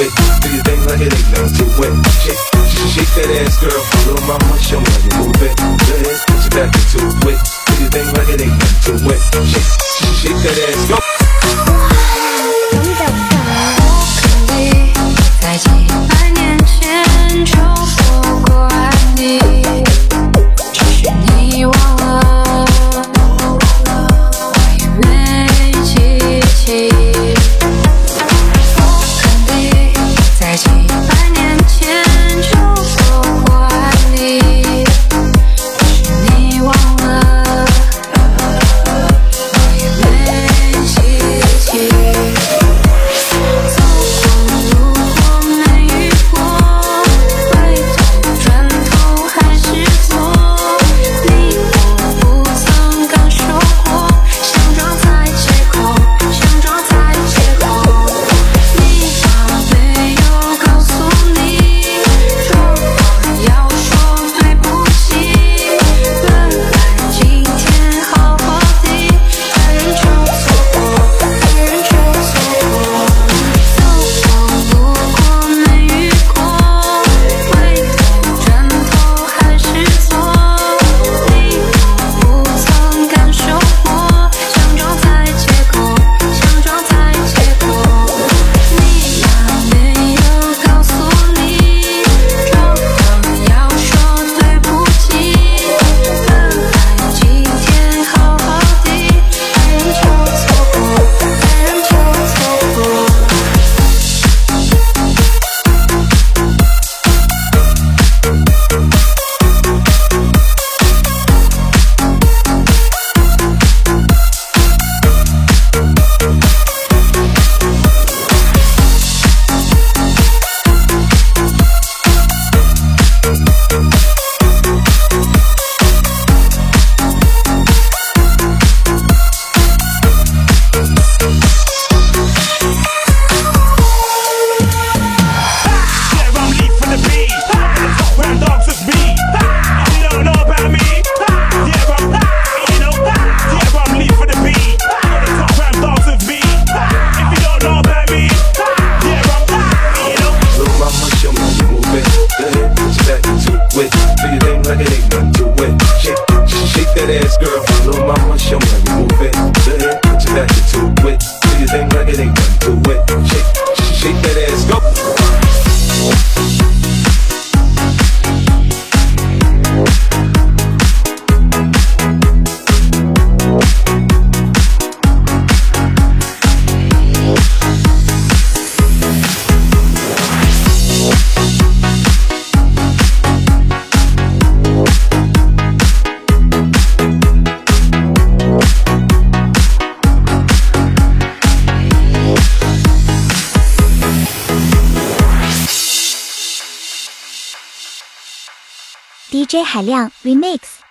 it. Do your thing like it ain't nothing to it. Shake, shake that ass, girl. Little mama, show me how you move it. Go ahead, put your back into it. do your thing like it ain't nothing to it. Shake, shake that ass, girl. Little mama, show me DJ 海量 Remix。